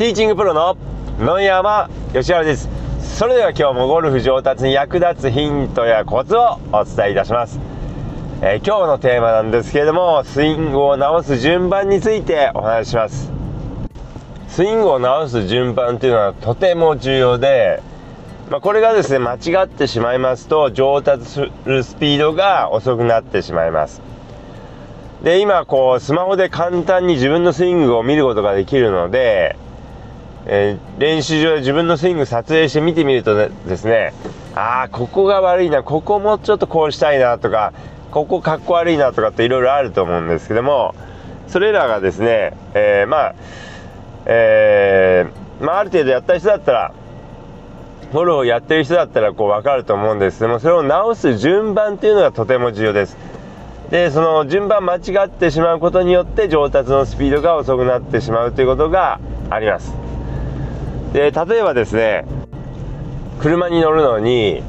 ティーチングプロの野山義原です。それでは今日もゴルフ上達に役立つヒントやコツをお伝えいたします、えー、今日のテーマなんですけれどもスイングを直す順番についてお話しします。スイングを直す順番というのはとても重要でまあ、これがですね間違ってしまいますと上達するスピードが遅くなってしまいます。で今こうスマホで簡単に自分のスイングを見ることができるのでえー、練習場で自分のスイング撮影して見てみるとですねああここが悪いなここもちょっとこうしたいなとかここかっこ悪いなとかっていろいろあると思うんですけどもそれらがですね、えー、まあ、えー、まあ、ある程度やった人だったらフォローをやってる人だったらこう分かると思うんですけどもそれを直す順番っていうのがとても重要です。でその順番間違ってしまうことによって上達のスピードが遅くなってしまうということがあります。で例えばですね車に乗るのに、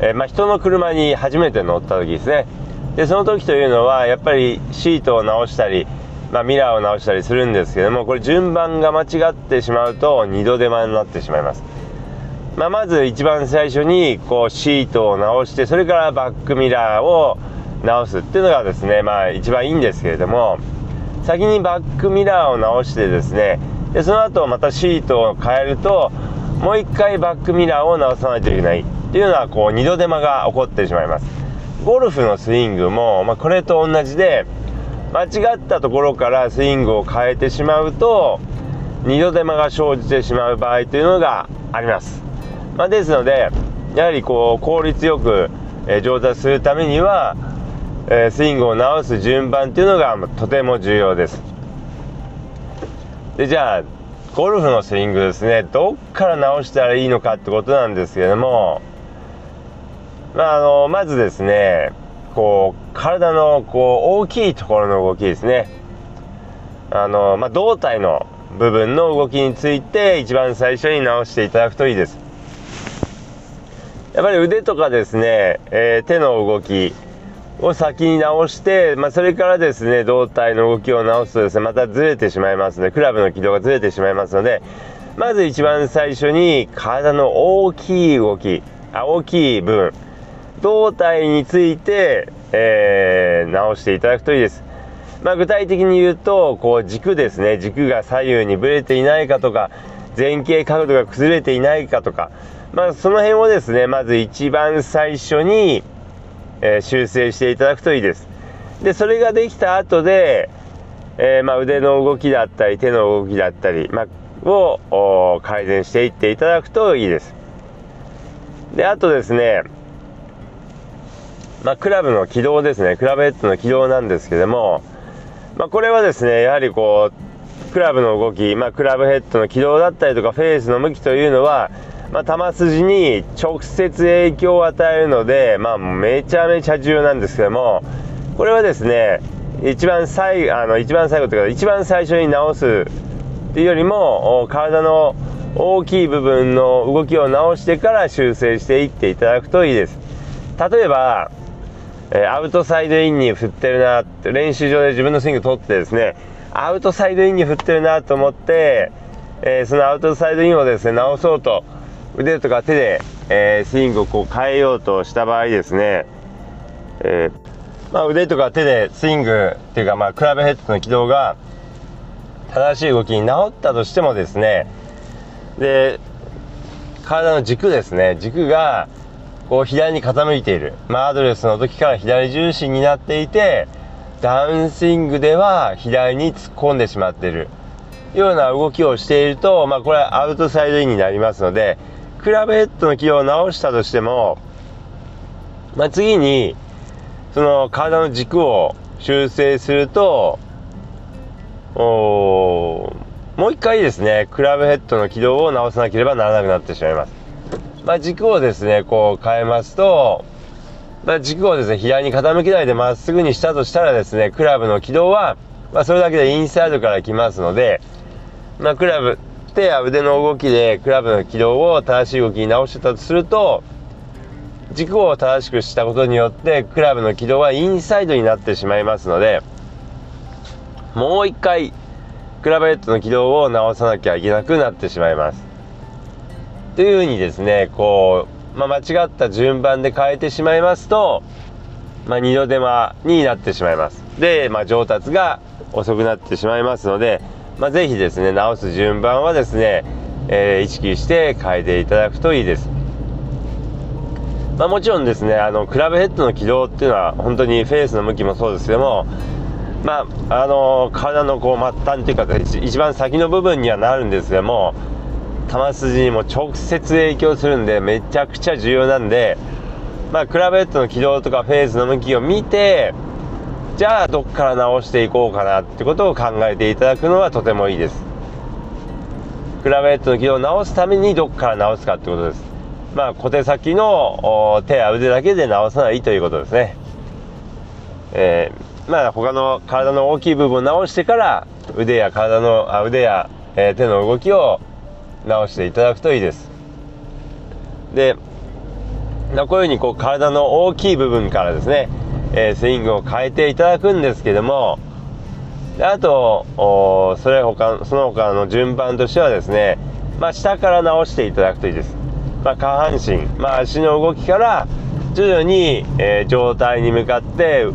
えー、まあ、人の車に初めて乗った時ですね。でその時というのはやっぱりシートを直したり、まあ、ミラーを直したりするんですけどもこれ順番が間違ってしまうと二度手間になってしまいます、まあ、まず一番最初にこうシートを直してそれからバックミラーを直すっていうのがですねまあ一番いいんですけれども先にバックミラーを直してですねでその後またシートを変えるともう一回バックミラーを直さないといけないっていうのはこう二度手間が起こってしまいます。ゴルフのスイングも、まあ、これと同じで間違ったところからスイングを変えてしまうと二度手間が生じてしまう場合というのがあります、まあ、ですのでやはりこう効率よく、え上達するためには、えスイングを直す順番っていうのがとても重要です。でじゃあゴルフのスイングですね。どっから直したらいいのかってことなんですけども。まああのまずですねこう体のこう大きいところの動きですね。あの、まあ、胴体の部分の動きについて一番最初に直していただくといいです。やっぱり腕とかですね、えー、手の動きを先に直して、まあ、それからですね胴体の動きを直すとですねまたずれてしまいますのでクラブの軌道がずれてしまいますのでまず一番最初に体の大きい動きあ大きい部分胴体について、えー、直していただくといいです。まあ、具体的に言うとこう軸ですね軸が左右にぶれていないかとか前傾角度が崩れていないかとか、まあ、その辺をですねまず一番最初にえー、修正していただくといいです。でそれができた後で、えー、まあ、腕の動きだったり手の動きだったり、まあ、を改善していっていただくといいです。であとですね、まあ、クラブの軌道ですねクラブヘッドの軌道なんですけども、まこれはですねやはりこうクラブの動き、まクラブヘッドの軌道だったりとかフェースの向きというのはまあ、球筋に直接影響を与えるので、まあ、めちゃめちゃ重要なんですけどもこれはですね一番最あの一番最後というか一番最初に直すっていうよりも体の大きい部分の動きを直してから修正していっていただくといいです。例えば、えアウトサイドインに振ってるなって練習場で自分のスイング取ってですねアウトサイドインに振ってるなと思って、えー、そのアウトサイドインをですね直そうと腕とか手で、えー、スイングをこう変えようとした場合ですね、えー、まあ、腕とか手でスイングっていうか、まあ、クラブヘッドの軌道が正しい動きに治ったとしてもですねで体の軸ですね軸がこう左に傾いている、まあ、アドレスの時から左重心になっていてダウンスイングでは左に突っ込んでしまっている。ような動きをしていると、まあ、これはアウトサイドインになりますのでクラブヘッドの軌道を直したとしても、まあ、次にその体の軸を修正するとおもう一回ですねクラブヘッドの軌道を直さなければならなくなってしまいます、まあ、軸をですねこう変えますと、まあ、軸をですね左に傾けないでまっすぐにしたとしたらですねクラブの軌道は、まあ、それだけでインサイドから来ますので、まあ、クラブ手や腕の動きでクラブの軌道を正しい動きに直してたとすると軸を正しくしたことによってクラブの軌道はインサイドになってしまいますのでもう一回クラブヘッドの軌道を直さなきゃいけなくなってしまいます。というふうにですねこう、まあ、間違った順番で変えてしまいますと、まあ、二度手間になってしまいます。で、まあ、上達が遅くなってしまいますので、まあ、ぜひですね直す順番はですね、えー、意識して変えていただくといいです。まあ、もちろんですねあのクラブヘッドの軌道っていうのは本当にフェースの向きもそうですけどもまああの体のこう末端っていうか一番先の部分にはなるんですけども球筋にも直接影響するんでめちゃくちゃ重要なんでまあクラブヘッドの軌道とかフェースの向きを見てじゃあどっから直していこうかなってことを考えていただくのはとてもいいですクラブヘッドの軌道を直すためにどっから直すかってことですまあ、小手先の手や腕だけで直さないということですね。えー、まあ、他の体の大きい部分を直してから腕や体のあ腕や、えー、手の動きを直していただくといいです。で、こういうふうにこう体の大きい部分からですね、え、スイングを変えていただくんですけども、あと、それ他その他の順番としてはですね、まあ、下から直していただくといいです。まあ、下半身、まあ、足の動きから徐々に、えー、状態に向かって、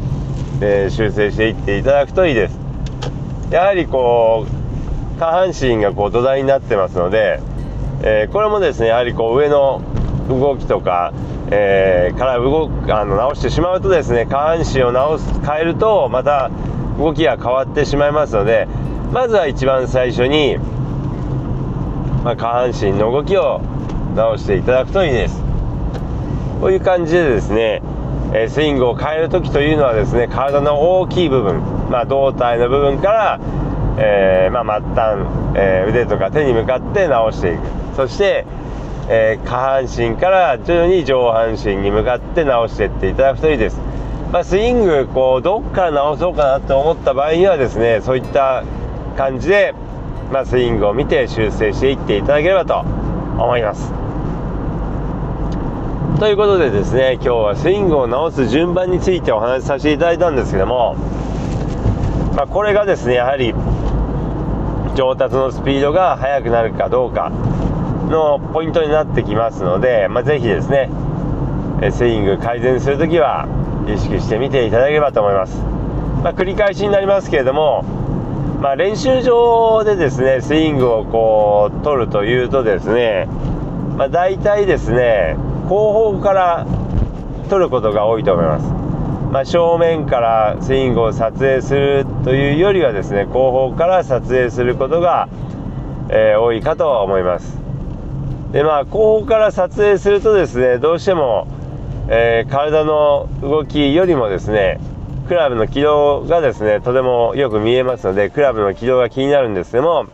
えー、修正していっていただくといいですやはりこう下半身がこう土台になってますので、えー、これもですねやはりこう上の動きとか、えーから動くあの直してしまうとですね下半身を直す変えるとまた動きが変わってしまいますのでまずは一番最初に、まあ、下半身の動きを直していただくといいです。こういう感じでですね、えスイングを変える時というのはですね体の大きい部分、まあ、胴体の部分から、えー、まあ、末端、え、腕とか手に向かって直していく。そして、えー、下半身から徐々に上半身に向かって直していっていただくといいです、まあ、スイングこうどっから直そうかなと思った場合にはですねそういった感じで、まあ、スイングを見て修正していっていただければと思います。ということでですね今日はスイングを直す順番についてお話しさせていただいたんですけども、まあ、これがですねやはり上達のスピードが速くなるかどうか。のポイントになってきますので、まあ、ぜひですねスイング改善する時は意識してみていただければと思います、まあ、繰り返しになりますけれども、まあ、練習場でですねスイングをこう取るというとですね、まあ、大体ですね後方から撮ることが多いと思います、まあ、正面からスイングを撮影するというよりはですね後方から撮影することが、えー、多いかと思います。でまあ後方から撮影するとですねどうしても、えー、体の動きよりもですねクラブの軌道がですねとてもよく見えますのでクラブの軌道が気になるんですけども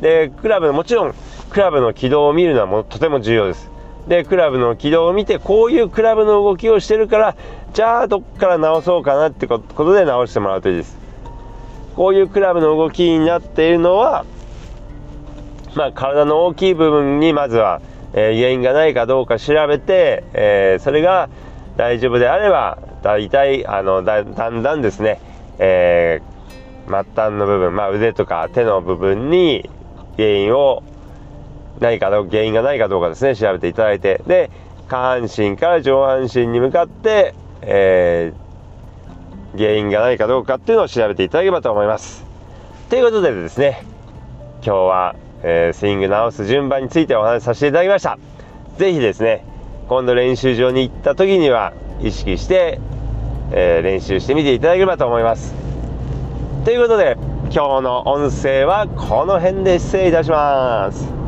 でクラブもちろんクラブの軌道を見るのはもとても重要です。でクラブの軌道を見てこういうクラブの動きをしてるからじゃあどっから直そうかなってことで直してもらうといいです。こういうクラブの動きになっているのはまあ、体の大きい部分にまずは、えー、原因がないかどうか調べて、えー、それが大丈夫であれば大体あのだだんだんですね、えー、末端の部分、まあ、腕とか手の部分に原因を何かの原因がないかどうかですね調べていただいてで下半身から上半身に向かって、えー、原因がないかどうかっていうのを調べていただければと思います。ということでですね今日は、えー、スイング直す順番についてお話しさせていただきました。是非ですね今度練習場に行った時には意識して、えー、練習してみていただければと思います。ということで今日の音声はこの辺で失礼いたします。